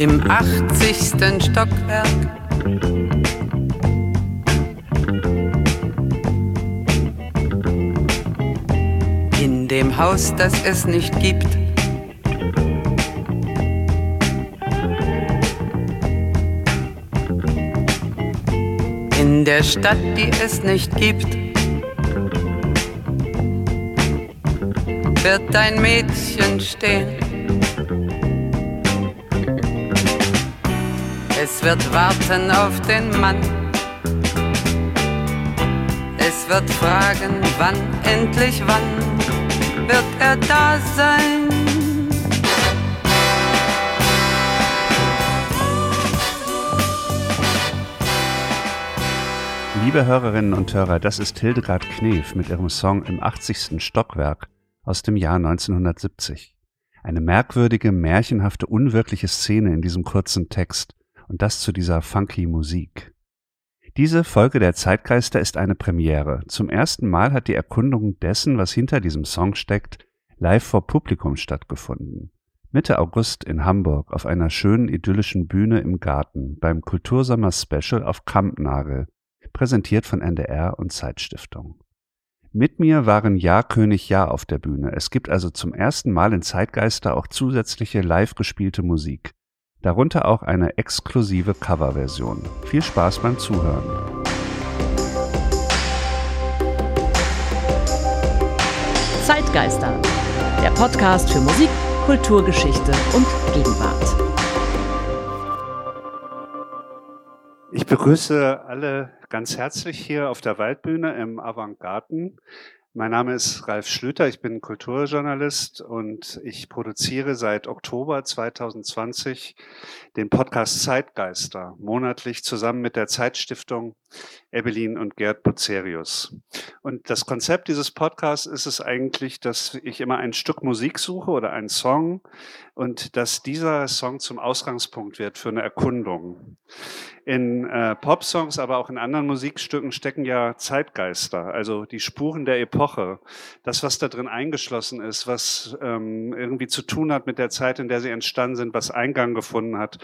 im 80. Stockwerk. In dem Haus, das es nicht gibt. In der Stadt, die es nicht gibt. Wird dein Mädchen stehen Es wird warten auf den Mann. Es wird fragen, wann, endlich wann wird er da sein. Liebe Hörerinnen und Hörer, das ist Hildegard Knef mit ihrem Song Im 80. Stockwerk aus dem Jahr 1970. Eine merkwürdige, märchenhafte, unwirkliche Szene in diesem kurzen Text und das zu dieser funky Musik. Diese Folge der Zeitgeister ist eine Premiere. Zum ersten Mal hat die Erkundung dessen, was hinter diesem Song steckt, live vor Publikum stattgefunden. Mitte August in Hamburg auf einer schönen idyllischen Bühne im Garten beim Kultursommer Special auf Kampnagel, präsentiert von NDR und Zeitstiftung. Mit mir waren Ja König Ja auf der Bühne. Es gibt also zum ersten Mal in Zeitgeister auch zusätzliche live gespielte Musik darunter auch eine exklusive Coverversion. Viel Spaß beim Zuhören. Zeitgeister, der Podcast für Musik, Kulturgeschichte und Gegenwart. Ich begrüße alle ganz herzlich hier auf der Waldbühne im Avantgarten. Mein Name ist Ralf Schlüter, ich bin Kulturjournalist und ich produziere seit Oktober 2020 den Podcast Zeitgeister, monatlich zusammen mit der Zeitstiftung Evelyn und Gerd Bucerius. Und das Konzept dieses Podcasts ist es eigentlich, dass ich immer ein Stück Musik suche oder einen Song und dass dieser Song zum Ausgangspunkt wird für eine Erkundung. In äh, Popsongs, aber auch in anderen Musikstücken stecken ja Zeitgeister, also die Spuren der Epoche, das, was da drin eingeschlossen ist, was ähm, irgendwie zu tun hat mit der Zeit, in der sie entstanden sind, was Eingang gefunden hat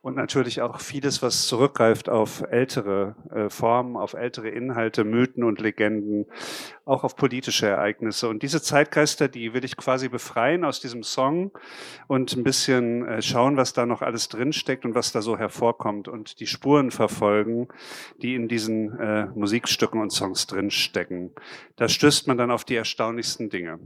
und natürlich auch vieles, was zurückgreift auf ältere äh, Formen, auf ältere Inhalte, Mythen und Legenden, auch auf politische Ereignisse. Und diese Zeitgeister, die will ich quasi befreien aus diesem Song und ein bisschen äh, schauen, was da noch alles drinsteckt und was da so hervorkommt und die Spuren verfolgen, die in diesen äh, Musikstücken und Songs drinstecken. Da stößt man dann auf die erstaunlichsten Dinge.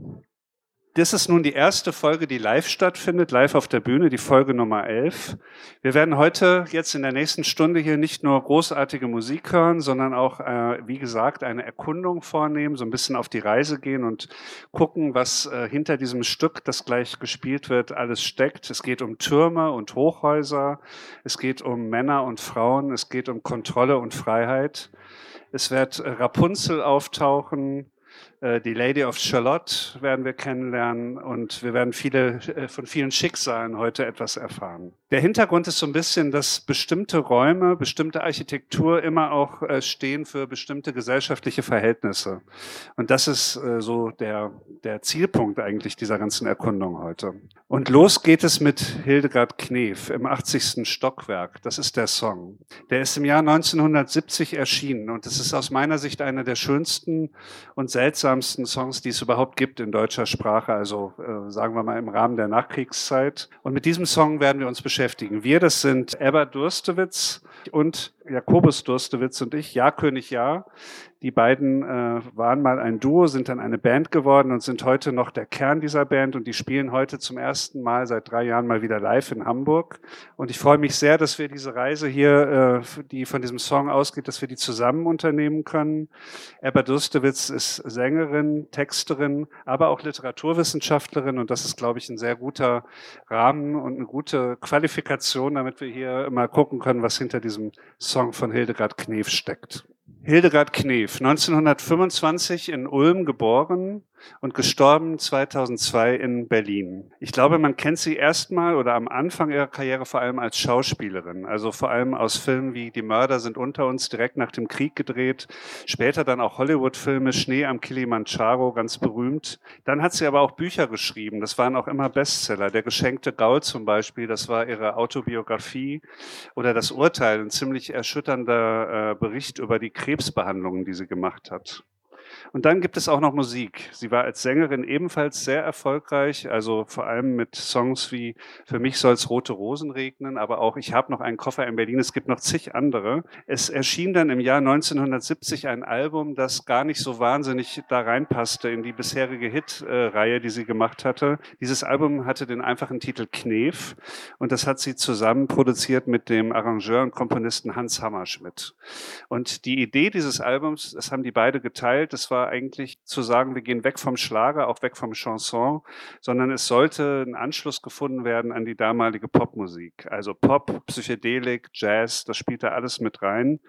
Das ist nun die erste Folge, die live stattfindet, live auf der Bühne, die Folge Nummer 11. Wir werden heute jetzt in der nächsten Stunde hier nicht nur großartige Musik hören, sondern auch, äh, wie gesagt, eine Erkundung vornehmen, so ein bisschen auf die Reise gehen und gucken, was äh, hinter diesem Stück, das gleich gespielt wird, alles steckt. Es geht um Türme und Hochhäuser, es geht um Männer und Frauen, es geht um Kontrolle und Freiheit. Es wird Rapunzel auftauchen, äh, die Lady of Charlotte werden wir kennenlernen und wir werden viele, äh, von vielen Schicksalen heute etwas erfahren. Der Hintergrund ist so ein bisschen, dass bestimmte Räume, bestimmte Architektur immer auch äh, stehen für bestimmte gesellschaftliche Verhältnisse. Und das ist so der, der Zielpunkt eigentlich dieser ganzen Erkundung heute. Und los geht es mit Hildegard Knef im 80. Stockwerk. Das ist der Song. Der ist im Jahr 1970 erschienen und es ist aus meiner Sicht einer der schönsten und seltsamsten seltsamsten Songs, die es überhaupt gibt in deutscher Sprache, also äh, sagen wir mal im Rahmen der Nachkriegszeit. Und mit diesem Song werden wir uns beschäftigen. Wir, das sind Ebba Durstewitz und Jakobus Durstewitz und ich, Ja König Ja. Die beiden äh, waren mal ein Duo, sind dann eine Band geworden und sind heute noch der Kern dieser Band und die spielen heute zum ersten Mal seit drei Jahren mal wieder live in Hamburg. Und ich freue mich sehr, dass wir diese Reise hier, äh, die von diesem Song ausgeht, dass wir die zusammen unternehmen können. Ebba Durstewitz ist Sängerin, Texterin, aber auch Literaturwissenschaftlerin und das ist, glaube ich, ein sehr guter Rahmen und eine gute Qualifikation, damit wir hier mal gucken können, was hinter diesem Song von Hildegard Knef steckt. Hildegard Knef, 1925 in Ulm geboren, und gestorben 2002 in Berlin. Ich glaube, man kennt sie erstmal oder am Anfang ihrer Karriere vor allem als Schauspielerin, also vor allem aus Filmen wie Die Mörder sind unter uns direkt nach dem Krieg gedreht, später dann auch Hollywood-Filme, Schnee am Kilimanjaro, ganz berühmt. Dann hat sie aber auch Bücher geschrieben, das waren auch immer Bestseller. Der geschenkte Gaul zum Beispiel, das war ihre Autobiografie oder Das Urteil, ein ziemlich erschütternder äh, Bericht über die Krebsbehandlungen, die sie gemacht hat. Und dann gibt es auch noch Musik. Sie war als Sängerin ebenfalls sehr erfolgreich, also vor allem mit Songs wie Für mich soll's rote Rosen regnen, aber auch Ich habe noch einen Koffer in Berlin. Es gibt noch zig andere. Es erschien dann im Jahr 1970 ein Album, das gar nicht so wahnsinnig da reinpasste in die bisherige Hitreihe, die sie gemacht hatte. Dieses Album hatte den einfachen Titel Knef und das hat sie zusammen produziert mit dem Arrangeur und Komponisten Hans Hammerschmidt. Und die Idee dieses Albums, das haben die beide geteilt, das war eigentlich zu sagen, wir gehen weg vom Schlager, auch weg vom Chanson, sondern es sollte ein Anschluss gefunden werden an die damalige Popmusik. Also Pop, Psychedelik, Jazz, das spielt da alles mit rein.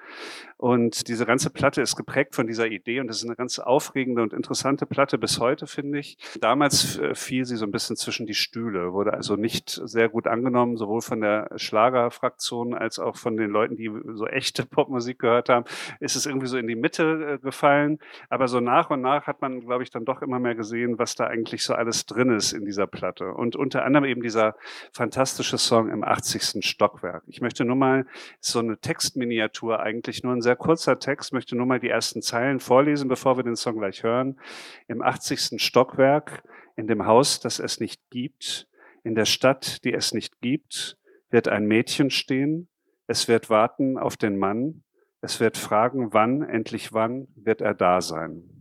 Und diese ganze Platte ist geprägt von dieser Idee und es ist eine ganz aufregende und interessante Platte bis heute, finde ich. Damals fiel sie so ein bisschen zwischen die Stühle, wurde also nicht sehr gut angenommen, sowohl von der Schlagerfraktion als auch von den Leuten, die so echte Popmusik gehört haben, ist es irgendwie so in die Mitte äh, gefallen. Aber so nach und nach hat man, glaube ich, dann doch immer mehr gesehen, was da eigentlich so alles drin ist in dieser Platte. Und unter anderem eben dieser fantastische Song im 80. Stockwerk. Ich möchte nur mal so eine Textminiatur, eigentlich nur ein sehr kurzer Text, möchte nur mal die ersten Zeilen vorlesen, bevor wir den Song gleich hören. Im 80. Stockwerk, in dem Haus, das es nicht gibt, in der Stadt, die es nicht gibt, wird ein Mädchen stehen. Es wird warten auf den Mann. Es wird fragen, wann, endlich wann wird er da sein.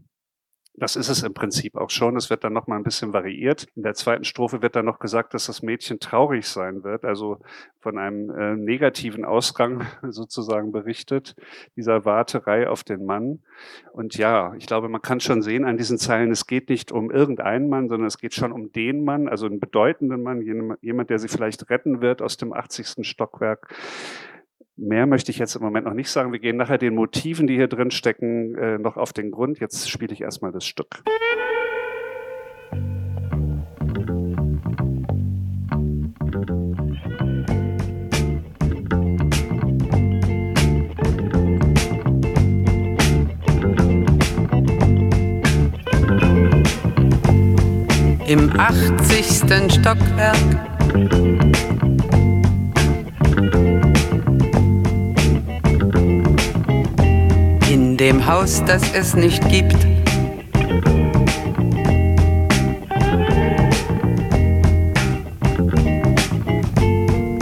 Das ist es im Prinzip auch schon. Es wird dann noch mal ein bisschen variiert. In der zweiten Strophe wird dann noch gesagt, dass das Mädchen traurig sein wird, also von einem äh, negativen Ausgang sozusagen berichtet, dieser Warterei auf den Mann. Und ja, ich glaube, man kann schon sehen an diesen Zeilen, es geht nicht um irgendeinen Mann, sondern es geht schon um den Mann, also einen bedeutenden Mann, jemand, der sie vielleicht retten wird aus dem 80. Stockwerk. Mehr möchte ich jetzt im Moment noch nicht sagen. Wir gehen nachher den Motiven, die hier drin stecken, äh, noch auf den Grund. Jetzt spiele ich erstmal das Stück. Im 80. Stockwerk dem Haus, das es nicht gibt.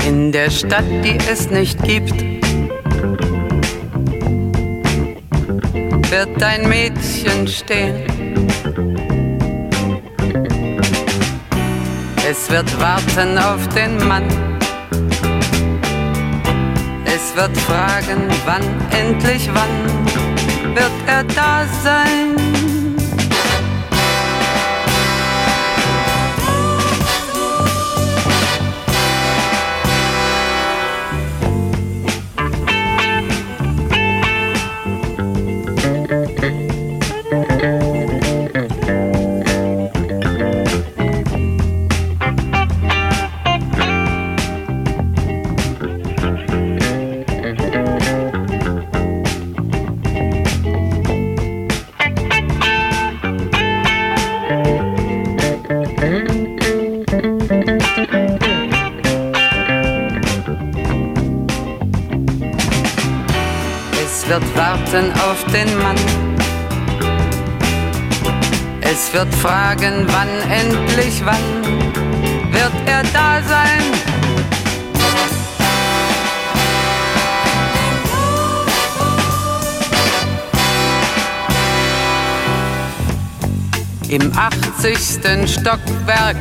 In der Stadt, die es nicht gibt, wird ein Mädchen stehen. Es wird warten auf den Mann. Es wird fragen, wann, endlich wann wird er da warten auf den Mann. Es wird fragen, wann endlich wann wird er da sein. Im 80. Stockwerk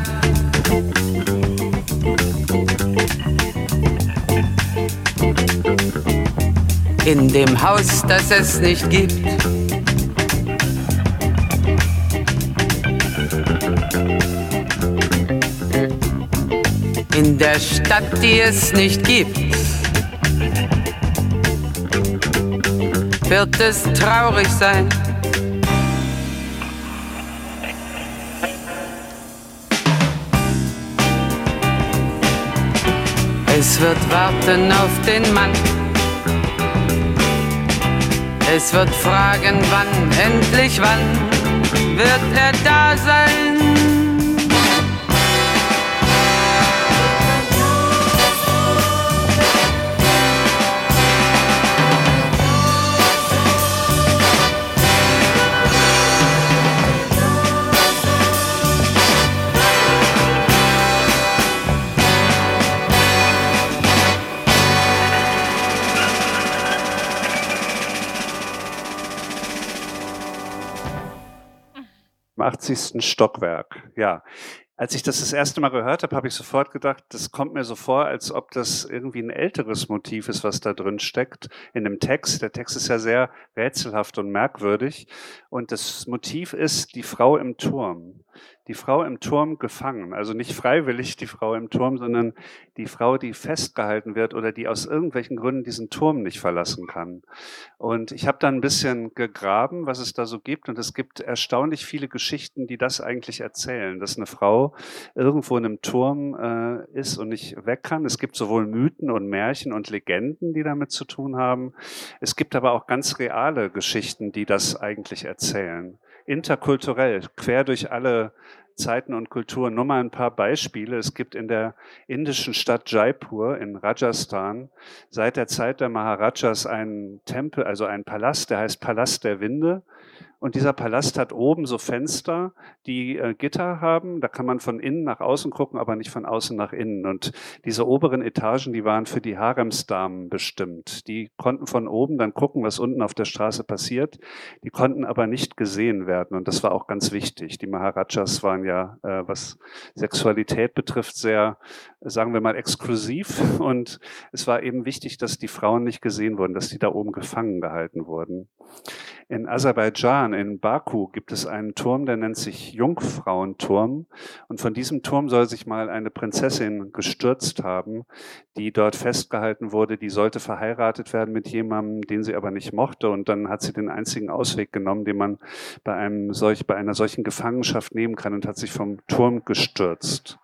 in dem Haus, das es nicht gibt. In der Stadt, die es nicht gibt, wird es traurig sein. Es wird warten auf den Mann. Es wird fragen, wann, endlich wann wird er da sein. 80. Stockwerk, ja. Als ich das das erste Mal gehört habe, habe ich sofort gedacht, das kommt mir so vor, als ob das irgendwie ein älteres Motiv ist, was da drin steckt in dem Text. Der Text ist ja sehr rätselhaft und merkwürdig. Und das Motiv ist die Frau im Turm die Frau im Turm gefangen. Also nicht freiwillig die Frau im Turm, sondern die Frau, die festgehalten wird oder die aus irgendwelchen Gründen diesen Turm nicht verlassen kann. Und ich habe dann ein bisschen gegraben, was es da so gibt. Und es gibt erstaunlich viele Geschichten, die das eigentlich erzählen, dass eine Frau irgendwo in einem Turm äh, ist und nicht weg kann. Es gibt sowohl Mythen und Märchen und Legenden, die damit zu tun haben. Es gibt aber auch ganz reale Geschichten, die das eigentlich erzählen interkulturell, quer durch alle Zeiten und Kulturen. Nur mal ein paar Beispiele. Es gibt in der indischen Stadt Jaipur in Rajasthan seit der Zeit der Maharajas einen Tempel, also einen Palast, der heißt Palast der Winde. Und dieser Palast hat oben so Fenster, die äh, Gitter haben. Da kann man von innen nach außen gucken, aber nicht von außen nach innen. Und diese oberen Etagen, die waren für die Haremsdamen bestimmt. Die konnten von oben dann gucken, was unten auf der Straße passiert. Die konnten aber nicht gesehen werden. Und das war auch ganz wichtig. Die Maharajas waren ja, äh, was Sexualität betrifft, sehr, sagen wir mal, exklusiv. Und es war eben wichtig, dass die Frauen nicht gesehen wurden, dass die da oben gefangen gehalten wurden. In Aserbaidschan, in Baku, gibt es einen Turm, der nennt sich Jungfrauenturm. Und von diesem Turm soll sich mal eine Prinzessin gestürzt haben, die dort festgehalten wurde. Die sollte verheiratet werden mit jemandem, den sie aber nicht mochte. Und dann hat sie den einzigen Ausweg genommen, den man bei einem solch, bei einer solchen Gefangenschaft nehmen kann und hat sich vom Turm gestürzt.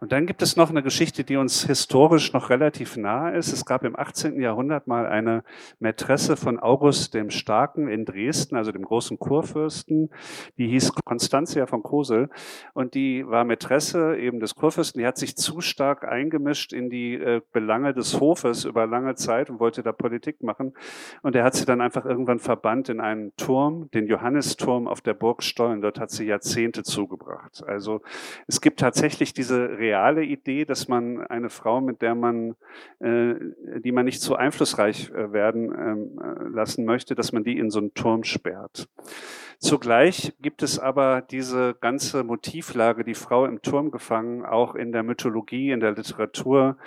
Und dann gibt es noch eine Geschichte, die uns historisch noch relativ nahe ist. Es gab im 18. Jahrhundert mal eine Mätresse von August dem Starken in Dresden, also dem großen Kurfürsten. Die hieß Constantia von Kosel. Und die war Mätresse eben des Kurfürsten. Die hat sich zu stark eingemischt in die äh, Belange des Hofes über lange Zeit und wollte da Politik machen. Und er hat sie dann einfach irgendwann verbannt in einen Turm, den Johannisturm auf der Burg Stollen. Dort hat sie Jahrzehnte zugebracht. Also es gibt tatsächlich diese reale Idee, dass man eine Frau, mit der man, äh, die man nicht zu einflussreich äh, werden ähm, äh, lassen möchte, dass man die in so einen Turm sperrt. Zugleich gibt es aber diese ganze Motivlage, die Frau im Turm gefangen, auch in der Mythologie, in der Literatur.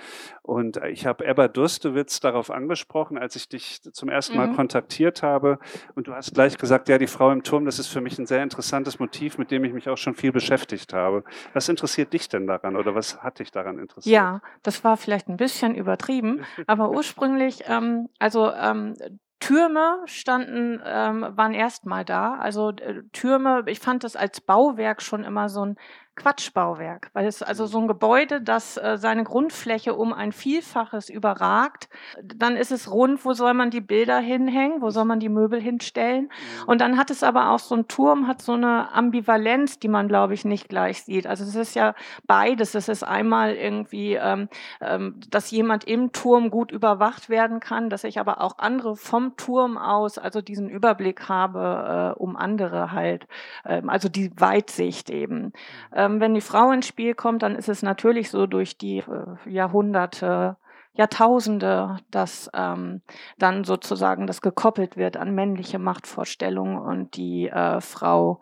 Und ich habe Ebba Durstewitz darauf angesprochen, als ich dich zum ersten Mal mhm. kontaktiert habe. Und du hast gleich gesagt, ja, die Frau im Turm, das ist für mich ein sehr interessantes Motiv, mit dem ich mich auch schon viel beschäftigt habe. Was interessiert dich denn daran oder was hat dich daran interessiert? Ja, das war vielleicht ein bisschen übertrieben, aber ursprünglich, ähm, also ähm, Türme standen, ähm, waren erstmal da. Also äh, Türme, ich fand das als Bauwerk schon immer so ein Quatschbauwerk, weil es also mhm. so ein Gebäude, das äh, seine Grundfläche um ein Vielfaches überragt. Dann ist es rund, wo soll man die Bilder hinhängen, wo soll man die Möbel hinstellen? Mhm. Und dann hat es aber auch so ein Turm, hat so eine Ambivalenz, die man, glaube ich, nicht gleich sieht. Also es ist ja beides. Es ist einmal irgendwie, ähm, ähm, dass jemand im Turm gut überwacht werden kann, dass ich aber auch andere vom Turm aus, also diesen Überblick habe, äh, um andere halt, ähm, also die Weitsicht eben. Mhm. Ähm, wenn die Frau ins Spiel kommt, dann ist es natürlich so durch die äh, Jahrhunderte, Jahrtausende, dass ähm, dann sozusagen das gekoppelt wird an männliche Machtvorstellungen und die äh, Frau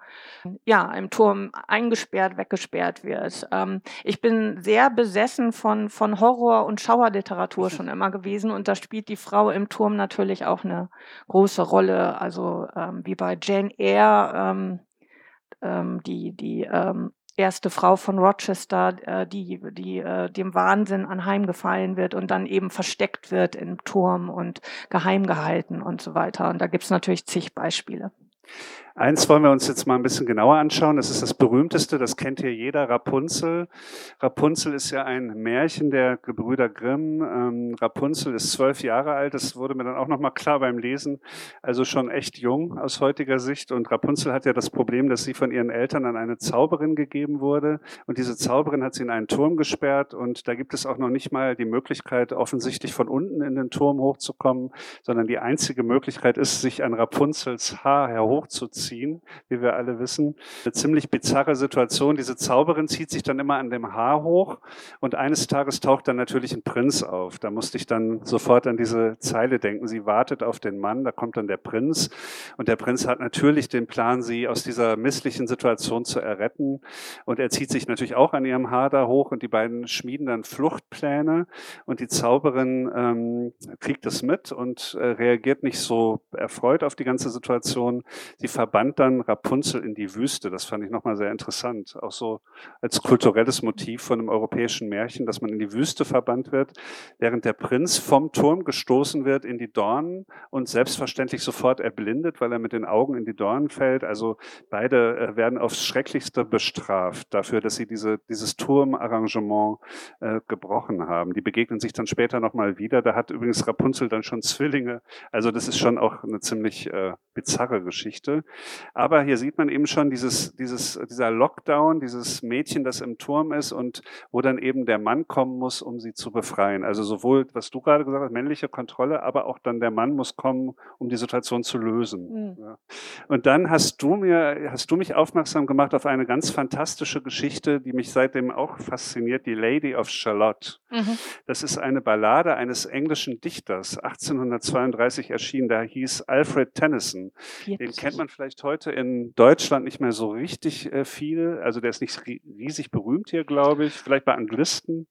ja im Turm eingesperrt, weggesperrt wird. Ähm, ich bin sehr besessen von von Horror und Schauerliteratur schon immer gewesen und da spielt die Frau im Turm natürlich auch eine große Rolle. Also ähm, wie bei Jane Eyre ähm, ähm, die die ähm, erste Frau von Rochester, äh, die, die äh, dem Wahnsinn anheimgefallen wird und dann eben versteckt wird im Turm und geheim gehalten und so weiter. Und da gibt es natürlich zig Beispiele. Eins wollen wir uns jetzt mal ein bisschen genauer anschauen. Das ist das berühmteste, das kennt hier jeder, Rapunzel. Rapunzel ist ja ein Märchen der Gebrüder Grimm. Ähm, Rapunzel ist zwölf Jahre alt. Das wurde mir dann auch nochmal klar beim Lesen. Also schon echt jung aus heutiger Sicht. Und Rapunzel hat ja das Problem, dass sie von ihren Eltern an eine Zauberin gegeben wurde. Und diese Zauberin hat sie in einen Turm gesperrt. Und da gibt es auch noch nicht mal die Möglichkeit, offensichtlich von unten in den Turm hochzukommen, sondern die einzige Möglichkeit ist, sich an Rapunzels Haar herhochzuziehen ziehen, wie wir alle wissen. Eine ziemlich bizarre Situation. Diese Zauberin zieht sich dann immer an dem Haar hoch und eines Tages taucht dann natürlich ein Prinz auf. Da musste ich dann sofort an diese Zeile denken. Sie wartet auf den Mann, da kommt dann der Prinz und der Prinz hat natürlich den Plan, sie aus dieser misslichen Situation zu erretten und er zieht sich natürlich auch an ihrem Haar da hoch und die beiden schmieden dann Fluchtpläne und die Zauberin ähm, kriegt es mit und äh, reagiert nicht so erfreut auf die ganze Situation. Sie verbannt dann Rapunzel in die Wüste. Das fand ich nochmal sehr interessant. Auch so als kulturelles Motiv von einem europäischen Märchen, dass man in die Wüste verbannt wird, während der Prinz vom Turm gestoßen wird in die Dornen und selbstverständlich sofort erblindet, weil er mit den Augen in die Dornen fällt. Also beide äh, werden aufs Schrecklichste bestraft dafür, dass sie diese, dieses Turmarrangement äh, gebrochen haben. Die begegnen sich dann später nochmal wieder. Da hat übrigens Rapunzel dann schon Zwillinge. Also das ist schon auch eine ziemlich äh, bizarre Geschichte. Aber hier sieht man eben schon dieses, dieses, dieser Lockdown, dieses Mädchen, das im Turm ist und wo dann eben der Mann kommen muss, um sie zu befreien. Also sowohl, was du gerade gesagt hast, männliche Kontrolle, aber auch dann der Mann muss kommen, um die Situation zu lösen. Mhm. Ja. Und dann hast du mir, hast du mich aufmerksam gemacht auf eine ganz fantastische Geschichte, die mich seitdem auch fasziniert, die Lady of Charlotte. Mhm. Das ist eine Ballade eines englischen Dichters, 1832 erschienen, da hieß Alfred Tennyson. Den kennt man vielleicht heute in Deutschland nicht mehr so richtig äh, viel. Also der ist nicht riesig berühmt hier, glaube ich. Vielleicht bei Anglisten.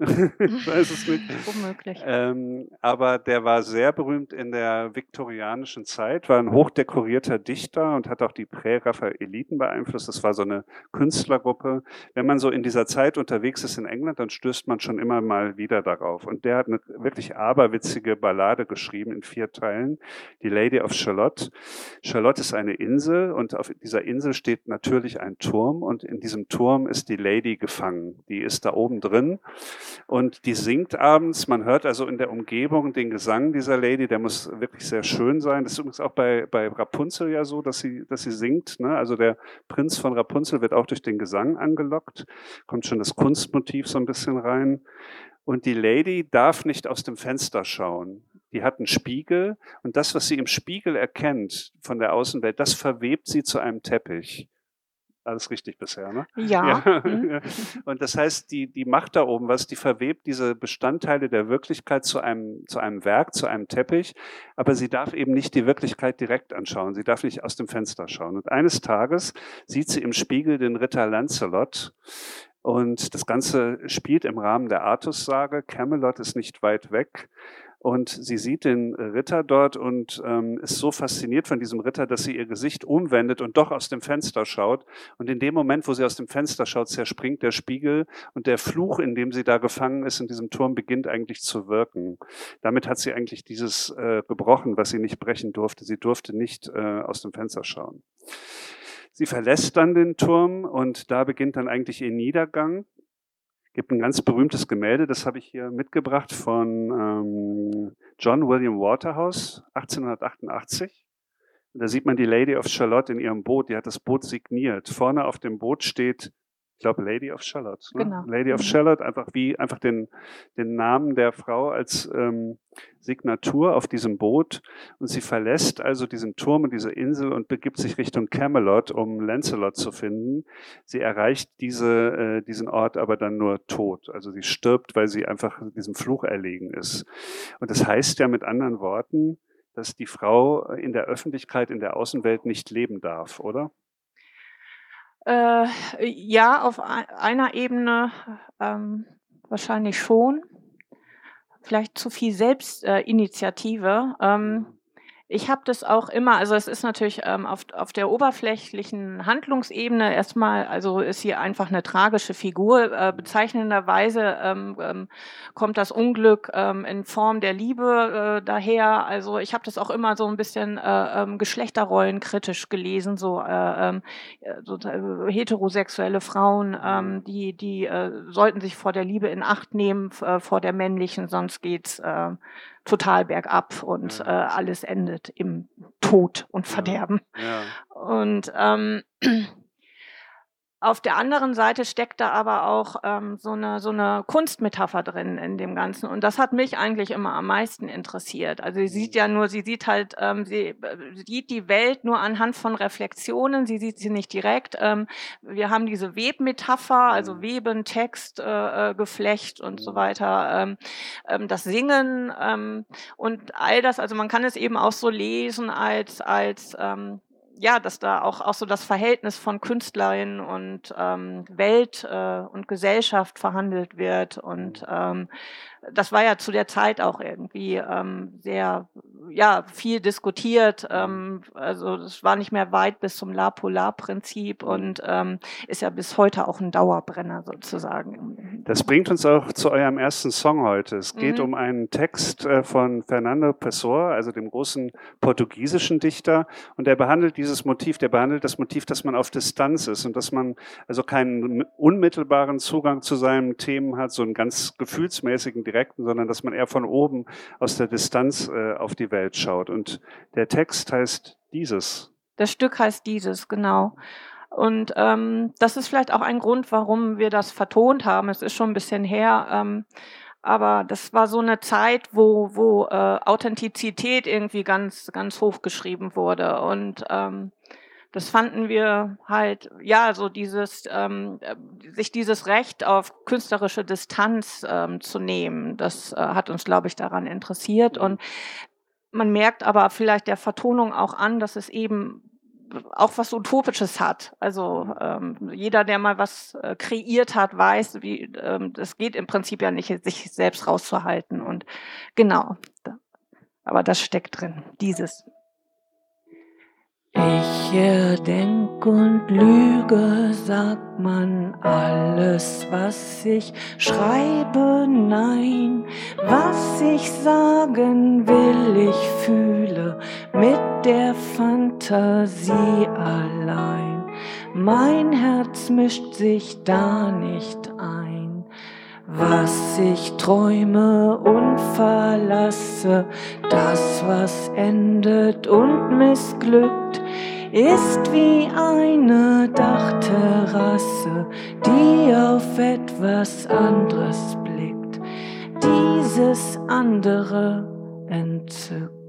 Ich weiß es nicht. Unmöglich. Ähm, aber der war sehr berühmt in der viktorianischen Zeit, war ein hochdekorierter Dichter und hat auch die Prä-Raphaeliten beeinflusst. Das war so eine Künstlergruppe. Wenn man so in dieser Zeit unterwegs ist in England, dann stößt man schon immer mal wieder darauf. Und der hat eine wirklich aberwitzige Ballade geschrieben in vier Teilen, die Lady of Charlotte. Charlotte ist eine Insel und auf dieser Insel steht natürlich ein Turm und in diesem Turm ist die Lady gefangen. Die ist da oben drin und die singt abends. Man hört also in der Umgebung den Gesang dieser Lady, der muss wirklich sehr schön sein. Das ist übrigens auch bei, bei Rapunzel ja so, dass sie, dass sie singt. Ne? Also der Prinz von Rapunzel wird auch durch den Gesang angelockt. Kommt schon das Kunstmotiv so ein bisschen rein. Und die Lady darf nicht aus dem Fenster schauen. Die hat einen Spiegel und das, was sie im Spiegel erkennt von der Außenwelt, das verwebt sie zu einem Teppich. Alles richtig bisher, ne? Ja. ja. Mhm. Und das heißt, die, die macht da oben was, die verwebt diese Bestandteile der Wirklichkeit zu einem, zu einem Werk, zu einem Teppich, aber sie darf eben nicht die Wirklichkeit direkt anschauen. Sie darf nicht aus dem Fenster schauen. Und eines Tages sieht sie im Spiegel den Ritter Lancelot, und das Ganze spielt im Rahmen der Artus-Sage. Camelot ist nicht weit weg. Und sie sieht den Ritter dort und ähm, ist so fasziniert von diesem Ritter, dass sie ihr Gesicht umwendet und doch aus dem Fenster schaut. Und in dem Moment, wo sie aus dem Fenster schaut, zerspringt der Spiegel und der Fluch, in dem sie da gefangen ist, in diesem Turm, beginnt eigentlich zu wirken. Damit hat sie eigentlich dieses äh, gebrochen, was sie nicht brechen durfte. Sie durfte nicht äh, aus dem Fenster schauen. Sie verlässt dann den Turm und da beginnt dann eigentlich ihr Niedergang gibt ein ganz berühmtes Gemälde, das habe ich hier mitgebracht von ähm, John William Waterhouse, 1888. Und da sieht man die Lady of Charlotte in ihrem Boot, die hat das Boot signiert. Vorne auf dem Boot steht ich glaube Lady of Charlotte. Ne? Genau. Lady of mhm. Charlotte, einfach wie einfach den, den Namen der Frau als ähm, Signatur auf diesem Boot. Und sie verlässt also diesen Turm und diese Insel und begibt sich Richtung Camelot, um Lancelot zu finden. Sie erreicht diese, äh, diesen Ort aber dann nur tot. Also sie stirbt, weil sie einfach diesem Fluch erlegen ist. Und das heißt ja mit anderen Worten, dass die Frau in der Öffentlichkeit, in der Außenwelt nicht leben darf, oder? Äh, ja, auf einer Ebene ähm, wahrscheinlich schon. Vielleicht zu viel Selbstinitiative. Äh, ähm, ich habe das auch immer, also es ist natürlich ähm, auf, auf der oberflächlichen Handlungsebene erstmal, also ist hier einfach eine tragische Figur. Äh, bezeichnenderweise ähm, ähm, kommt das Unglück ähm, in Form der Liebe äh, daher. Also ich habe das auch immer so ein bisschen äh, ähm, Geschlechterrollen kritisch gelesen, so, äh, ähm, so äh, heterosexuelle Frauen, ähm, die, die äh, sollten sich vor der Liebe in Acht nehmen, äh, vor der männlichen, sonst geht's äh, total bergab und ja. äh, alles endet im Tod und Verderben. Ja. Und ähm, auf der anderen Seite steckt da aber auch ähm, so, eine, so eine Kunstmetapher drin in dem Ganzen. Und das hat mich eigentlich immer am meisten interessiert. Also sie sieht ja nur, sie sieht halt, ähm, sie äh, sieht die Welt nur anhand von Reflexionen, sie sieht sie nicht direkt. Ähm, wir haben diese Webmetapher, also mhm. Weben, Text, äh, äh, Geflecht und so mhm. weiter, ähm, ähm, das Singen ähm, und all das. Also man kann es eben auch so lesen als, als ähm, ja, dass da auch, auch so das Verhältnis von Künstlerin und ähm, Welt äh, und Gesellschaft verhandelt wird. Und ähm, das war ja zu der Zeit auch irgendwie ähm, sehr ja, viel diskutiert. Ähm, also es war nicht mehr weit bis zum La-Polar-Prinzip und ähm, ist ja bis heute auch ein Dauerbrenner sozusagen. Das bringt uns auch zu eurem ersten Song heute. Es geht mhm. um einen Text äh, von Fernando Pessoa, also dem großen portugiesischen Dichter. Und der behandelt dieses Motiv, der behandelt das Motiv, dass man auf Distanz ist und dass man also keinen unmittelbaren Zugang zu seinen Themen hat, so einen ganz gefühlsmäßigen, direkten, sondern dass man eher von oben aus der Distanz äh, auf die Welt schaut. Und der Text heißt dieses. Das Stück heißt dieses, genau. Und ähm, das ist vielleicht auch ein Grund, warum wir das vertont haben. Es ist schon ein bisschen her. Ähm, aber das war so eine Zeit, wo, wo äh, Authentizität irgendwie ganz, ganz hoch geschrieben wurde. Und ähm, das fanden wir halt, ja, so dieses, ähm, äh, sich dieses Recht auf künstlerische Distanz ähm, zu nehmen, das äh, hat uns, glaube ich, daran interessiert. Mhm. Und man merkt aber vielleicht der Vertonung auch an, dass es eben auch was Utopisches hat. Also ähm, jeder, der mal was äh, kreiert hat, weiß, wie ähm, das geht im Prinzip ja nicht, sich selbst rauszuhalten. Und genau, aber das steckt drin, dieses. Ich erdenk und lüge, sagt man alles, was ich schreibe, nein, was ich sagen will, ich fühle mit der Fantasie allein. Mein Herz mischt sich da nicht ein. Was ich träume und verlasse, das was endet und missglückt, ist wie eine Dachterrasse, die auf etwas anderes blickt, dieses andere entzückt.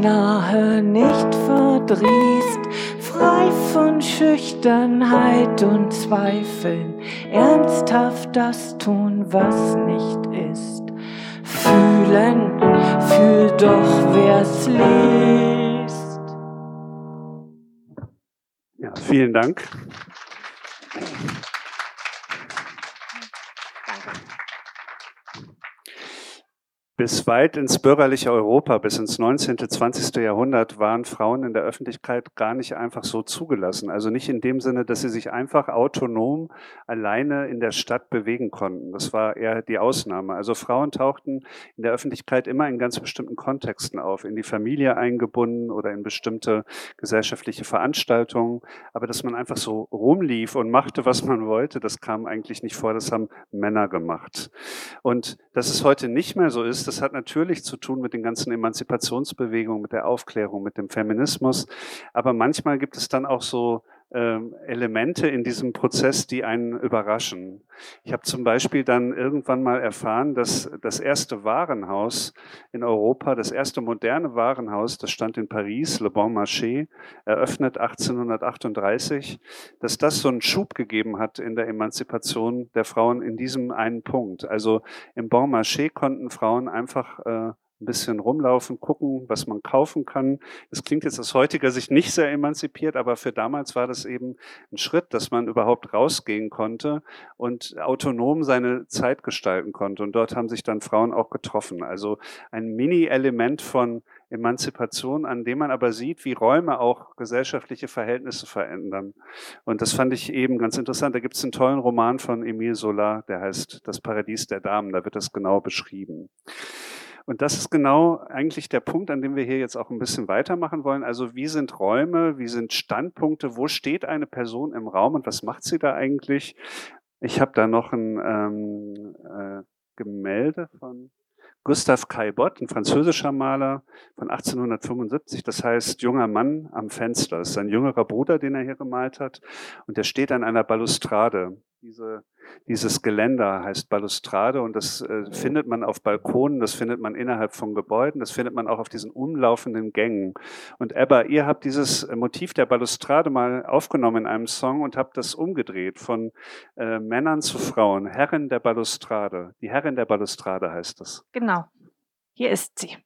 Nahe nicht verdrießt, frei von Schüchternheit und Zweifeln, ernsthaft das tun, was nicht ist. Fühlen, fühl doch, wer's liest. Ja, vielen Dank. Bis weit ins bürgerliche Europa, bis ins 19., 20. Jahrhundert waren Frauen in der Öffentlichkeit gar nicht einfach so zugelassen. Also nicht in dem Sinne, dass sie sich einfach autonom alleine in der Stadt bewegen konnten. Das war eher die Ausnahme. Also Frauen tauchten in der Öffentlichkeit immer in ganz bestimmten Kontexten auf, in die Familie eingebunden oder in bestimmte gesellschaftliche Veranstaltungen. Aber dass man einfach so rumlief und machte, was man wollte, das kam eigentlich nicht vor. Das haben Männer gemacht. Und dass es heute nicht mehr so ist, das hat natürlich zu tun mit den ganzen Emanzipationsbewegungen, mit der Aufklärung, mit dem Feminismus. Aber manchmal gibt es dann auch so Elemente in diesem Prozess, die einen überraschen. Ich habe zum Beispiel dann irgendwann mal erfahren, dass das erste Warenhaus in Europa, das erste moderne Warenhaus, das stand in Paris, Le Bon Marché, eröffnet 1838, dass das so einen Schub gegeben hat in der Emanzipation der Frauen in diesem einen Punkt. Also im Bon Marché konnten Frauen einfach äh, ein bisschen rumlaufen, gucken, was man kaufen kann. Das klingt jetzt aus heutiger Sicht nicht sehr emanzipiert, aber für damals war das eben ein Schritt, dass man überhaupt rausgehen konnte und autonom seine Zeit gestalten konnte. Und dort haben sich dann Frauen auch getroffen. Also ein Mini-Element von Emanzipation, an dem man aber sieht, wie Räume auch gesellschaftliche Verhältnisse verändern. Und das fand ich eben ganz interessant. Da gibt es einen tollen Roman von Emile Solar, der heißt Das Paradies der Damen. Da wird das genau beschrieben. Und das ist genau eigentlich der Punkt, an dem wir hier jetzt auch ein bisschen weitermachen wollen. Also wie sind Räume, wie sind Standpunkte, wo steht eine Person im Raum und was macht sie da eigentlich? Ich habe da noch ein ähm, äh, Gemälde von Gustav Caillebotte, ein französischer Maler von 1875, das heißt junger Mann am Fenster. Das ist sein jüngerer Bruder, den er hier gemalt hat. Und der steht an einer Balustrade. Diese, dieses Geländer heißt Balustrade und das äh, findet man auf Balkonen, das findet man innerhalb von Gebäuden, das findet man auch auf diesen umlaufenden Gängen. Und Ebba, ihr habt dieses Motiv der Balustrade mal aufgenommen in einem Song und habt das umgedreht von äh, Männern zu Frauen. Herrin der Balustrade. Die Herrin der Balustrade heißt das. Genau. Hier ist sie.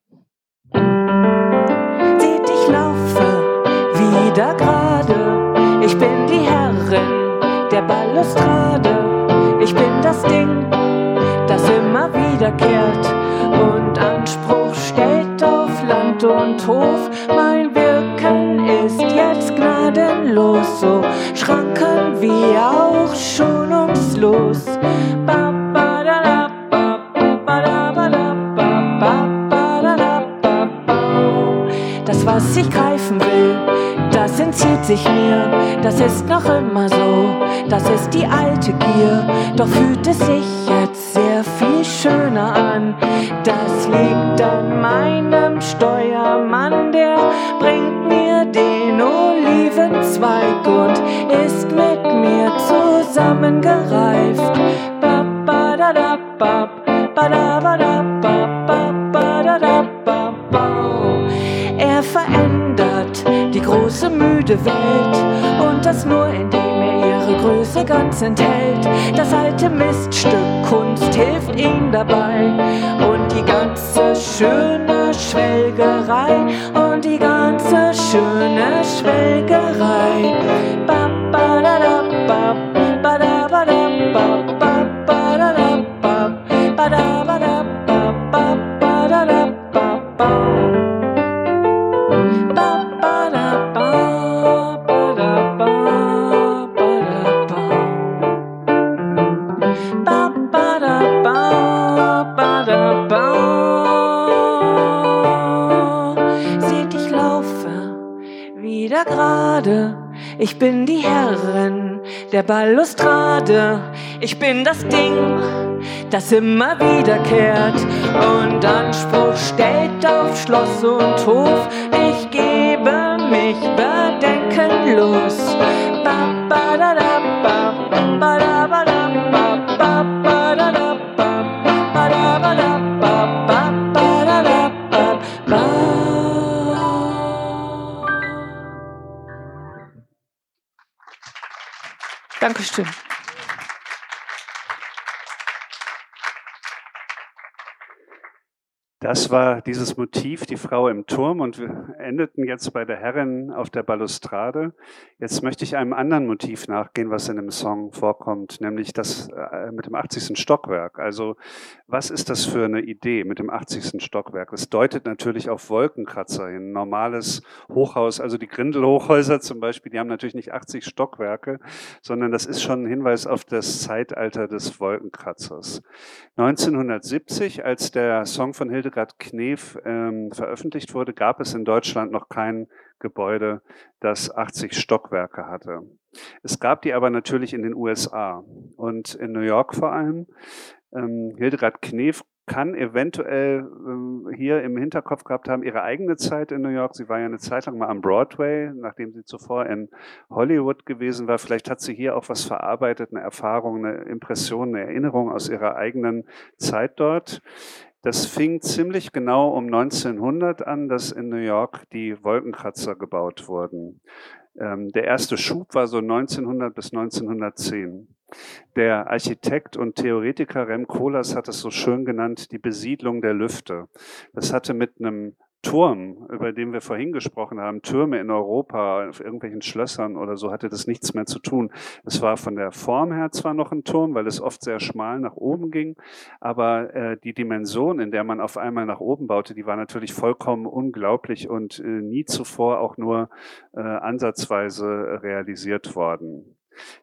Seht, ich laufe wieder gerade. Ich bin die Herrin der Balustrade. Ich bin das Ding, das immer wiederkehrt und Anspruch stellt auf Land und Hof. Mein Wirken ist jetzt gnadenlos, so schranken wie auch schonungslos. Ba, sich mir, das ist noch immer so das ist die alte Gier, doch fühlt es sich jetzt sehr viel schöner an. Das liegt Welt und das nur indem ihre Größe ganz enthält. Gerade. Ich bin die Herrin der Balustrade. Ich bin das Ding, das immer wiederkehrt und Anspruch stellt auf Schloss und Hof. Ich gebe mich bedenkenlos. Dankeschön. Das war dieses Motiv, die Frau im Turm, und wir endeten jetzt bei der Herrin auf der Balustrade. Jetzt möchte ich einem anderen Motiv nachgehen, was in dem Song vorkommt, nämlich das äh, mit dem 80. Stockwerk. Also, was ist das für eine Idee mit dem 80. Stockwerk? Es deutet natürlich auf Wolkenkratzer hin. Normales Hochhaus, also die Grindelhochhäuser zum Beispiel, die haben natürlich nicht 80 Stockwerke, sondern das ist schon ein Hinweis auf das Zeitalter des Wolkenkratzers. 1970, als der Song von Hilde Hildegard Knef ähm, veröffentlicht wurde, gab es in Deutschland noch kein Gebäude, das 80 Stockwerke hatte. Es gab die aber natürlich in den USA und in New York vor allem. Ähm, Hildegard Knef kann eventuell äh, hier im Hinterkopf gehabt haben, ihre eigene Zeit in New York. Sie war ja eine Zeit lang mal am Broadway, nachdem sie zuvor in Hollywood gewesen war. Vielleicht hat sie hier auch was verarbeitet, eine Erfahrung, eine Impression, eine Erinnerung aus ihrer eigenen Zeit dort. Das fing ziemlich genau um 1900 an, dass in New York die Wolkenkratzer gebaut wurden. Ähm, der erste Schub war so 1900 bis 1910. Der Architekt und Theoretiker Rem Koolhaas hat es so schön genannt, die Besiedlung der Lüfte. Das hatte mit einem Turm, über den wir vorhin gesprochen haben, Türme in Europa, auf irgendwelchen Schlössern oder so, hatte das nichts mehr zu tun. Es war von der Form her zwar noch ein Turm, weil es oft sehr schmal nach oben ging, aber äh, die Dimension, in der man auf einmal nach oben baute, die war natürlich vollkommen unglaublich und äh, nie zuvor auch nur äh, ansatzweise realisiert worden.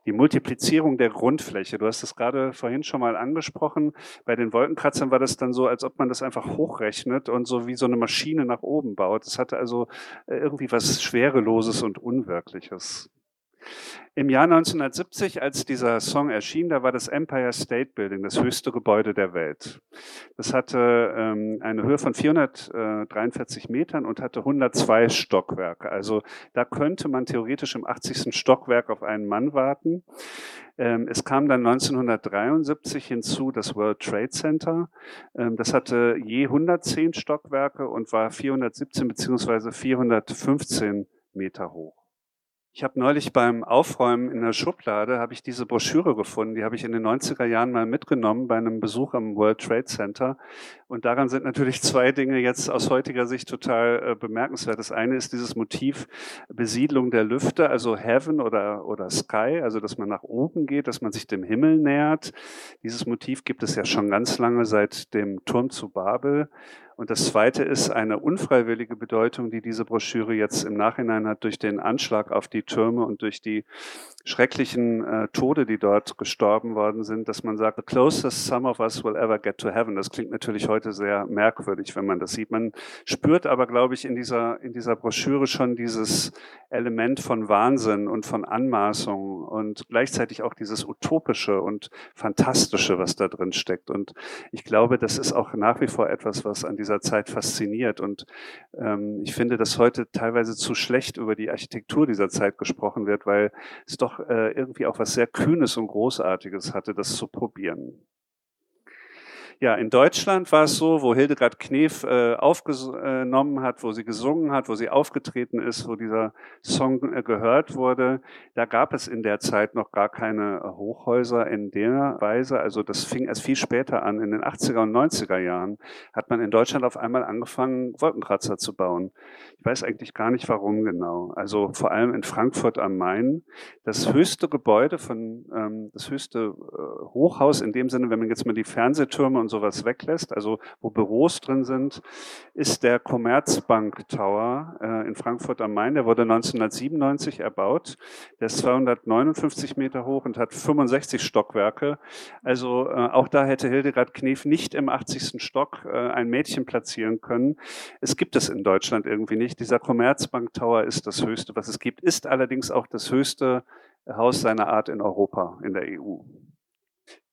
Die Multiplizierung der Grundfläche, du hast es gerade vorhin schon mal angesprochen, bei den Wolkenkratzern war das dann so, als ob man das einfach hochrechnet und so wie so eine Maschine nach oben baut. Das hatte also äh, irgendwie was Schwereloses und Unwirkliches. Im Jahr 1970, als dieser Song erschien, da war das Empire State Building das höchste Gebäude der Welt. Das hatte ähm, eine Höhe von 443 Metern und hatte 102 Stockwerke. Also da könnte man theoretisch im 80. Stockwerk auf einen Mann warten. Ähm, es kam dann 1973 hinzu das World Trade Center. Ähm, das hatte je 110 Stockwerke und war 417 beziehungsweise 415 Meter hoch. Ich habe neulich beim Aufräumen in der Schublade habe ich diese Broschüre gefunden. Die habe ich in den 90er Jahren mal mitgenommen bei einem Besuch am World Trade Center. Und daran sind natürlich zwei Dinge jetzt aus heutiger Sicht total äh, bemerkenswert. Das eine ist dieses Motiv Besiedlung der Lüfte, also Heaven oder, oder Sky, also dass man nach oben geht, dass man sich dem Himmel nähert. Dieses Motiv gibt es ja schon ganz lange seit dem Turm zu Babel. Und das Zweite ist eine unfreiwillige Bedeutung, die diese Broschüre jetzt im Nachhinein hat durch den Anschlag auf die Türme und durch die schrecklichen äh, Tode, die dort gestorben worden sind, dass man sagt, the closest some of us will ever get to heaven. Das klingt natürlich heute sehr merkwürdig, wenn man das sieht. Man spürt aber, glaube ich, in dieser, in dieser Broschüre schon dieses Element von Wahnsinn und von Anmaßung und gleichzeitig auch dieses Utopische und Fantastische, was da drin steckt. Und ich glaube, das ist auch nach wie vor etwas, was an dieser Zeit fasziniert. Und ähm, ich finde, dass heute teilweise zu schlecht über die Architektur dieser Zeit gesprochen wird, weil es doch äh, irgendwie auch was sehr Kühnes und Großartiges hatte, das zu probieren. Ja, in Deutschland war es so, wo Hildegard Knef äh, aufgenommen hat, wo sie gesungen hat, wo sie aufgetreten ist, wo dieser Song äh, gehört wurde, da gab es in der Zeit noch gar keine Hochhäuser in der Weise. Also das fing erst viel später an. In den 80er und 90er Jahren hat man in Deutschland auf einmal angefangen, Wolkenkratzer zu bauen. Ich weiß eigentlich gar nicht, warum genau. Also vor allem in Frankfurt am Main. Das höchste Gebäude von, ähm, das höchste äh, Hochhaus in dem Sinne, wenn man jetzt mal die Fernsehtürme und sowas weglässt, also wo Büros drin sind, ist der Commerzbank Tower äh, in Frankfurt am Main. Der wurde 1997 erbaut. Der ist 259 Meter hoch und hat 65 Stockwerke. Also äh, auch da hätte Hildegard Knef nicht im 80. Stock äh, ein Mädchen platzieren können. Es gibt es in Deutschland irgendwie nicht. Dieser Commerzbank Tower ist das höchste, was es gibt, ist allerdings auch das höchste Haus seiner Art in Europa, in der EU.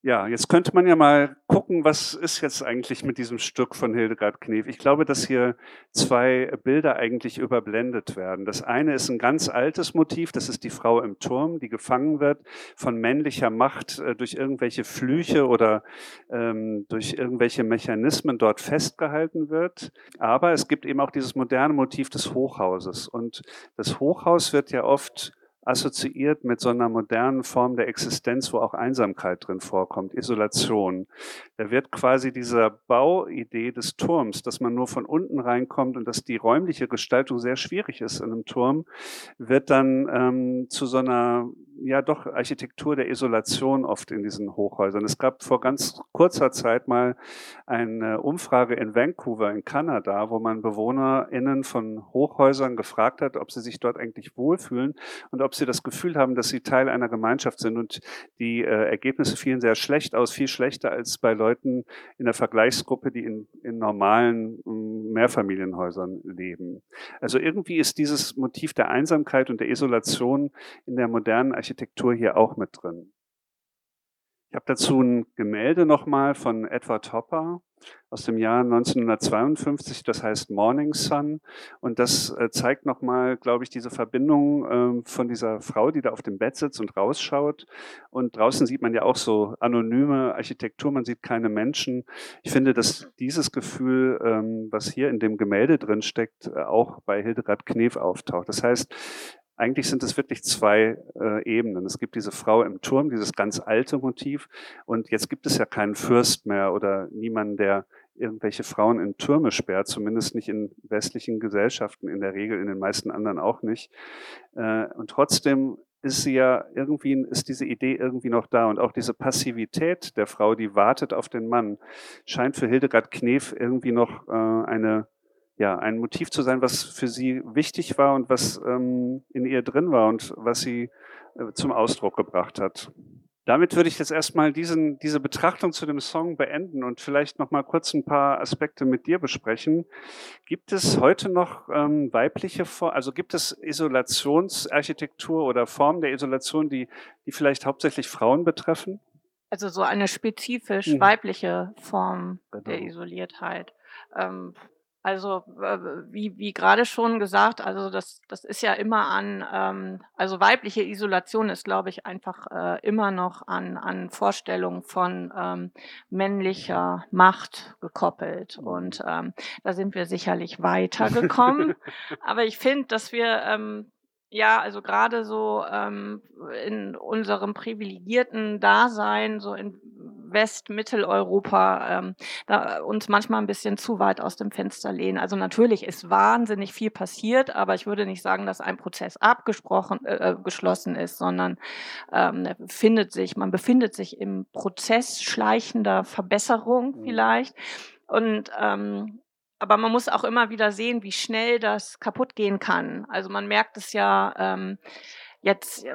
Ja, jetzt könnte man ja mal gucken, was ist jetzt eigentlich mit diesem Stück von Hildegard Knef. Ich glaube, dass hier zwei Bilder eigentlich überblendet werden. Das eine ist ein ganz altes Motiv, das ist die Frau im Turm, die gefangen wird von männlicher Macht äh, durch irgendwelche Flüche oder ähm, durch irgendwelche Mechanismen dort festgehalten wird. Aber es gibt eben auch dieses moderne Motiv des Hochhauses. Und das Hochhaus wird ja oft assoziiert mit so einer modernen Form der Existenz, wo auch Einsamkeit drin vorkommt, Isolation. Da wird quasi dieser Bauidee des Turms, dass man nur von unten reinkommt und dass die räumliche Gestaltung sehr schwierig ist in einem Turm, wird dann ähm, zu so einer ja doch Architektur der Isolation oft in diesen Hochhäusern. Es gab vor ganz kurzer Zeit mal eine Umfrage in Vancouver in Kanada, wo man BewohnerInnen von Hochhäusern gefragt hat, ob sie sich dort eigentlich wohlfühlen und ob sie das Gefühl haben, dass sie Teil einer Gemeinschaft sind. Und die äh, Ergebnisse fielen sehr schlecht aus, viel schlechter als bei Leuten in der Vergleichsgruppe, die in, in normalen mm, Mehrfamilienhäusern leben. Also irgendwie ist dieses Motiv der Einsamkeit und der Isolation in der modernen Architektur hier auch mit drin. Ich habe dazu ein Gemälde nochmal von Edward Hopper aus dem Jahr 1952, das heißt Morning Sun. Und das äh, zeigt nochmal, glaube ich, diese Verbindung äh, von dieser Frau, die da auf dem Bett sitzt und rausschaut. Und draußen sieht man ja auch so anonyme Architektur, man sieht keine Menschen. Ich finde, dass dieses Gefühl, ähm, was hier in dem Gemälde drin steckt, äh, auch bei Hildegard Knef auftaucht. Das heißt, eigentlich sind es wirklich zwei äh, Ebenen. Es gibt diese Frau im Turm, dieses ganz alte Motiv. Und jetzt gibt es ja keinen Fürst mehr oder niemanden, der irgendwelche Frauen in Türme sperrt, zumindest nicht in westlichen Gesellschaften, in der Regel in den meisten anderen auch nicht. Äh, und trotzdem ist sie ja irgendwie, ist diese Idee irgendwie noch da. Und auch diese Passivität der Frau, die wartet auf den Mann, scheint für Hildegard Knef irgendwie noch äh, eine ja, ein Motiv zu sein, was für sie wichtig war und was ähm, in ihr drin war und was sie äh, zum Ausdruck gebracht hat. Damit würde ich jetzt erstmal diesen, diese Betrachtung zu dem Song beenden und vielleicht noch mal kurz ein paar Aspekte mit dir besprechen. Gibt es heute noch ähm, weibliche, also gibt es Isolationsarchitektur oder Formen der Isolation, die, die vielleicht hauptsächlich Frauen betreffen? Also so eine spezifisch mhm. weibliche Form genau. der Isoliertheit. Ähm, also wie, wie gerade schon gesagt, also das, das ist ja immer an, ähm, also weibliche Isolation ist, glaube ich, einfach äh, immer noch an, an Vorstellungen von ähm, männlicher Macht gekoppelt. Und ähm, da sind wir sicherlich weitergekommen. Aber ich finde, dass wir ähm, ja, also gerade so ähm, in unserem privilegierten Dasein, so in West-, Mitteleuropa, ähm, da uns manchmal ein bisschen zu weit aus dem Fenster lehnen. Also natürlich ist wahnsinnig viel passiert, aber ich würde nicht sagen, dass ein Prozess abgesprochen, äh, äh geschlossen ist, sondern ähm, findet sich, man befindet sich im Prozess schleichender Verbesserung mhm. vielleicht. Und ähm, aber man muss auch immer wieder sehen, wie schnell das kaputt gehen kann. Also man merkt es ja ähm, jetzt, äh,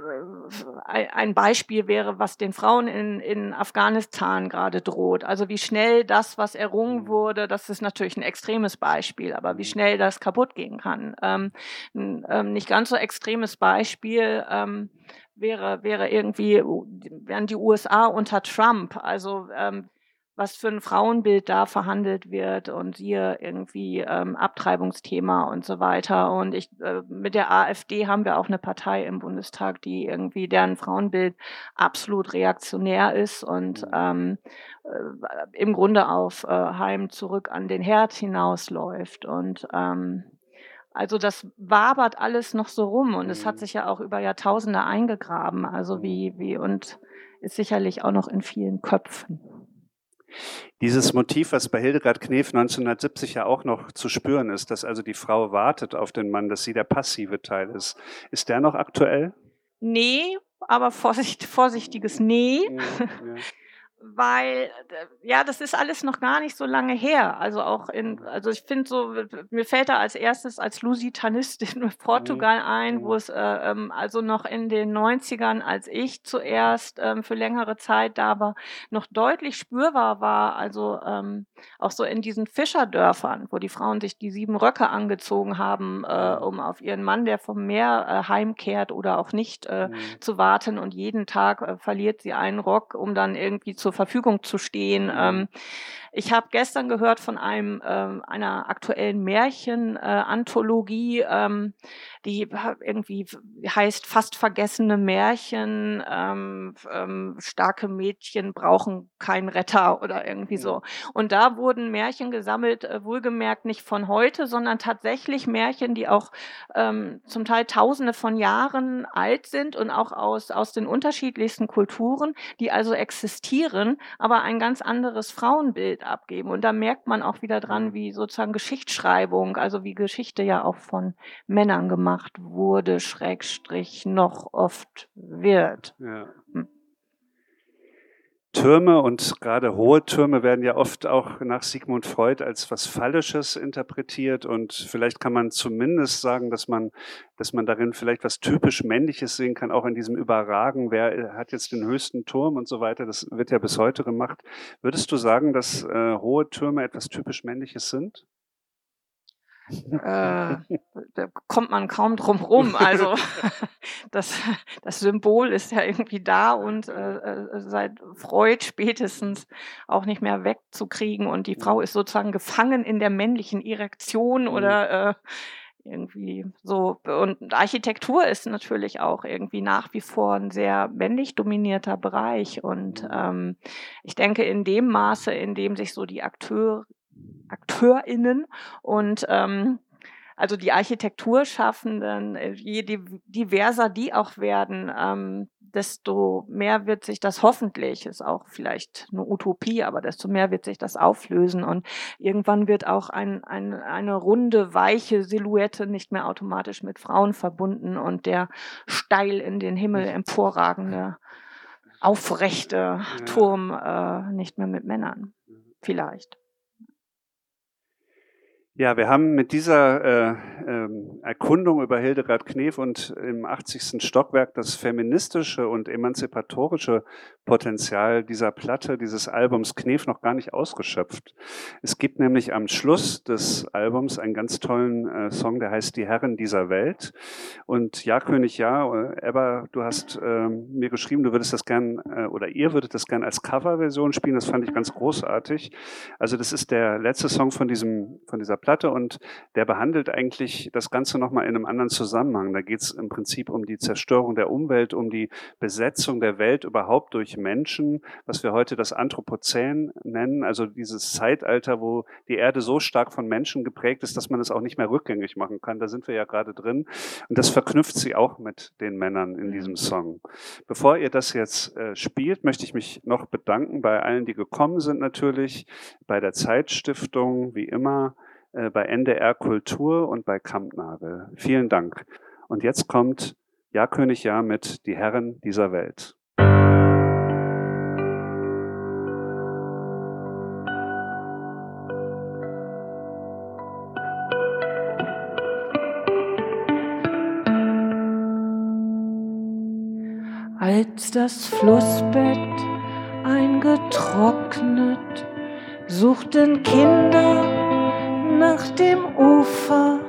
ein Beispiel wäre, was den Frauen in, in Afghanistan gerade droht. Also wie schnell das, was errungen mhm. wurde, das ist natürlich ein extremes Beispiel, aber wie mhm. schnell das kaputt gehen kann. Ähm, ein ähm, nicht ganz so extremes Beispiel ähm, wäre, wäre irgendwie, wären die USA unter Trump. Also ähm, was für ein Frauenbild da verhandelt wird und hier irgendwie ähm, Abtreibungsthema und so weiter. Und ich äh, mit der AfD haben wir auch eine Partei im Bundestag, die irgendwie deren Frauenbild absolut reaktionär ist und mhm. ähm, äh, im Grunde auf äh, Heim zurück an den Herd hinausläuft. Und ähm, also das wabert alles noch so rum und es hat mhm. sich ja auch über Jahrtausende eingegraben. Also wie, mhm. wie und ist sicherlich auch noch in vielen Köpfen. Dieses Motiv, was bei Hildegard Knef 1970 ja auch noch zu spüren ist, dass also die Frau wartet auf den Mann, dass sie der passive Teil ist, ist der noch aktuell? Nee, aber vorsicht, vorsichtiges Nee. Ja, ja weil ja, das ist alles noch gar nicht so lange her. Also auch in, also ich finde so, mir fällt da als erstes als Lusitanistin in Portugal mhm. ein, wo mhm. es äh, ähm, also noch in den 90ern, als ich zuerst ähm, für längere Zeit da war, noch deutlich spürbar war. Also ähm, auch so in diesen Fischerdörfern, wo die Frauen sich die sieben Röcke angezogen haben, äh, mhm. um auf ihren Mann, der vom Meer äh, heimkehrt oder auch nicht, äh, zu warten. Und jeden Tag äh, verliert sie einen Rock, um dann irgendwie zu zur Verfügung zu stehen. Mhm. Ähm, ich habe gestern gehört von einem ähm, einer aktuellen Märchenanthologie, äh, ähm, die irgendwie heißt fast vergessene Märchen. Ähm, ähm, starke Mädchen brauchen keinen Retter oder irgendwie so. Und da wurden Märchen gesammelt, äh, wohlgemerkt nicht von heute, sondern tatsächlich Märchen, die auch ähm, zum Teil Tausende von Jahren alt sind und auch aus aus den unterschiedlichsten Kulturen, die also existieren, aber ein ganz anderes Frauenbild abgeben. Und da merkt man auch wieder dran, wie sozusagen Geschichtsschreibung, also wie Geschichte ja auch von Männern gemacht wurde, Schrägstrich noch oft wird. Ja. Hm. Türme und gerade hohe Türme werden ja oft auch nach Sigmund Freud als was Fallisches interpretiert und vielleicht kann man zumindest sagen, dass man, dass man darin vielleicht was typisch Männliches sehen kann, auch in diesem Überragen, wer hat jetzt den höchsten Turm und so weiter, das wird ja bis heute gemacht. Würdest du sagen, dass äh, hohe Türme etwas typisch Männliches sind? Äh, da kommt man kaum drum rum. Also das, das Symbol ist ja irgendwie da und äh, äh, seit Freud spätestens auch nicht mehr wegzukriegen. Und die Frau ist sozusagen gefangen in der männlichen Erektion oder äh, irgendwie so. Und Architektur ist natürlich auch irgendwie nach wie vor ein sehr männlich dominierter Bereich. Und ähm, ich denke, in dem Maße, in dem sich so die Akteur, AkteurInnen und ähm, also die Architekturschaffenden, äh, je diverser die auch werden, ähm, desto mehr wird sich das hoffentlich, ist auch vielleicht eine Utopie, aber desto mehr wird sich das auflösen und irgendwann wird auch ein, ein, eine runde, weiche Silhouette nicht mehr automatisch mit Frauen verbunden und der steil in den Himmel emporragende, aufrechte Turm äh, nicht mehr mit Männern. Vielleicht. Ja, wir haben mit dieser äh, ähm, Erkundung über Hildegard Knef und im 80. Stockwerk das feministische und emanzipatorische Potenzial dieser Platte, dieses Albums Knef noch gar nicht ausgeschöpft. Es gibt nämlich am Schluss des Albums einen ganz tollen äh, Song, der heißt Die Herren dieser Welt. Und Ja, König, ja, äh, Ebba, du hast äh, mir geschrieben, du würdest das gern äh, oder ihr würdet das gern als Coverversion spielen. Das fand ich ganz großartig. Also das ist der letzte Song von diesem, von dieser Platte und der behandelt eigentlich das Ganze nochmal in einem anderen Zusammenhang. Da geht es im Prinzip um die Zerstörung der Umwelt, um die Besetzung der Welt überhaupt durch Menschen, was wir heute das Anthropozän nennen, also dieses Zeitalter, wo die Erde so stark von Menschen geprägt ist, dass man es auch nicht mehr rückgängig machen kann. Da sind wir ja gerade drin. Und das verknüpft sie auch mit den Männern in diesem Song. Bevor ihr das jetzt äh, spielt, möchte ich mich noch bedanken bei allen, die gekommen sind natürlich, bei der Zeitstiftung, wie immer, äh, bei NDR Kultur und bei Kampnagel. Vielen Dank. Und jetzt kommt Ja König Ja mit Die Herren dieser Welt. Als das Flussbett eingetrocknet, suchten Kinder nach dem Ufer,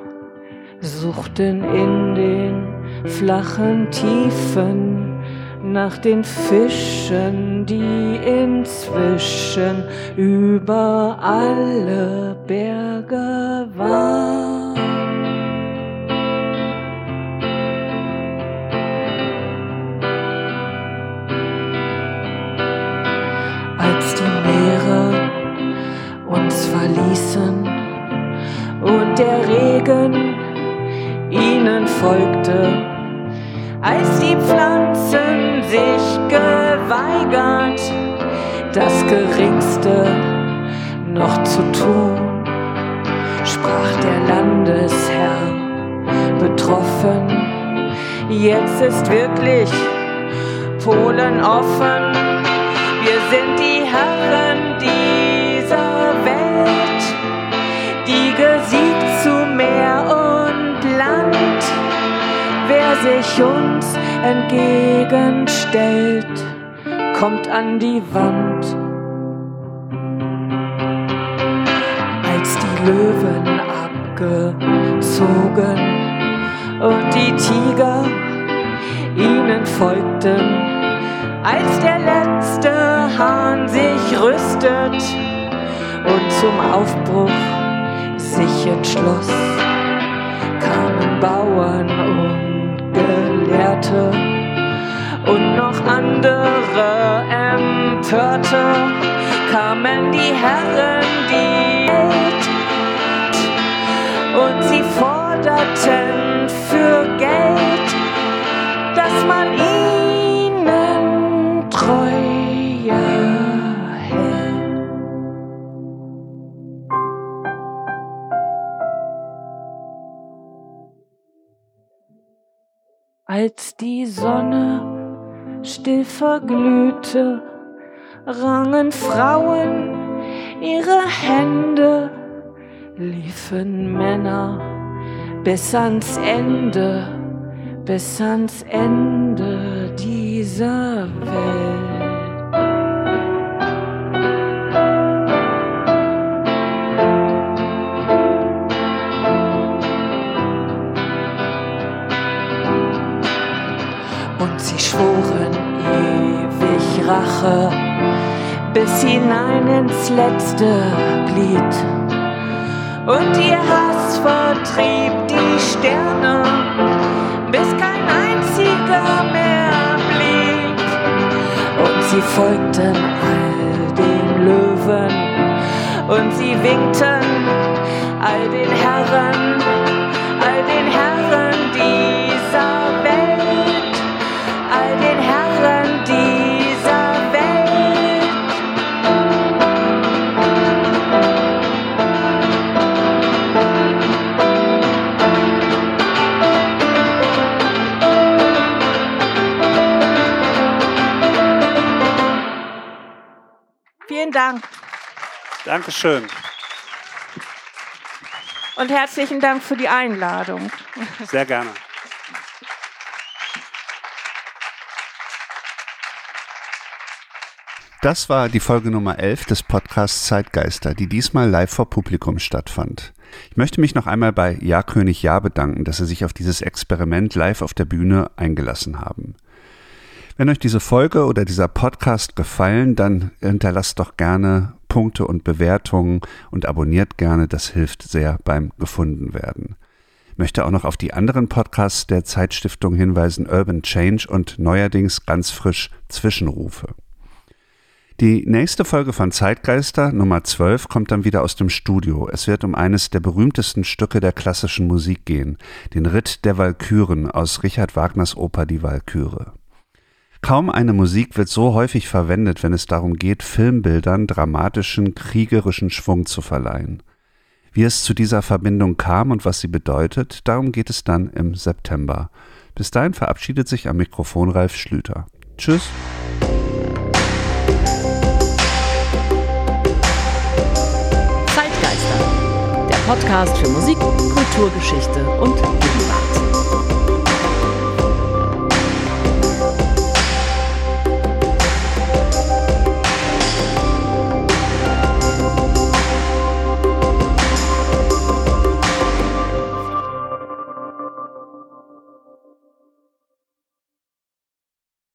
suchten in den flachen Tiefen nach den Fischen, die inzwischen über alle Berge waren. Der Regen ihnen folgte, als die Pflanzen sich geweigert, das Geringste noch zu tun, sprach der Landesherr betroffen. Jetzt ist wirklich Polen offen. Wir sind die Herren Welt die gesiegt zu Meer und Land. Wer sich uns entgegenstellt, kommt an die Wand. Als die Löwen abgezogen und die Tiger ihnen folgten, als der letzte Hahn sich rüstet und zum Aufbruch sich entschloss, kamen Bauern und Gelehrte und noch andere Empörte, kamen die Herren, die Welt und sie forderten für Geld, dass man ihnen Treue Als die Sonne still verglühte, rangen Frauen ihre Hände, liefen Männer bis ans Ende, bis ans Ende dieser Welt. Rache bis hinein ins letzte Glied. Und ihr Hass vertrieb die Sterne, bis kein einziger mehr blieb. Und sie folgten all den Löwen und sie winkten all den Herren, all den Herren dieser Welt, Vielen Dank Dankeschön. und herzlichen Dank für die Einladung. Sehr gerne. Das war die Folge Nummer 11 des Podcasts Zeitgeister, die diesmal live vor Publikum stattfand. Ich möchte mich noch einmal bei Ja König Ja bedanken, dass Sie sich auf dieses Experiment live auf der Bühne eingelassen haben. Wenn euch diese Folge oder dieser Podcast gefallen, dann hinterlasst doch gerne Punkte und Bewertungen und abonniert gerne, das hilft sehr beim Gefundenwerden. Ich möchte auch noch auf die anderen Podcasts der Zeitstiftung hinweisen, Urban Change und neuerdings ganz frisch Zwischenrufe. Die nächste Folge von Zeitgeister, Nummer 12, kommt dann wieder aus dem Studio. Es wird um eines der berühmtesten Stücke der klassischen Musik gehen, den Ritt der Walküren aus Richard Wagners Oper Die Walküre. Kaum eine Musik wird so häufig verwendet, wenn es darum geht, Filmbildern dramatischen, kriegerischen Schwung zu verleihen. Wie es zu dieser Verbindung kam und was sie bedeutet, darum geht es dann im September. Bis dahin verabschiedet sich am Mikrofon Ralf Schlüter. Tschüss. Podcast für Musik, Kulturgeschichte und Gegenwart.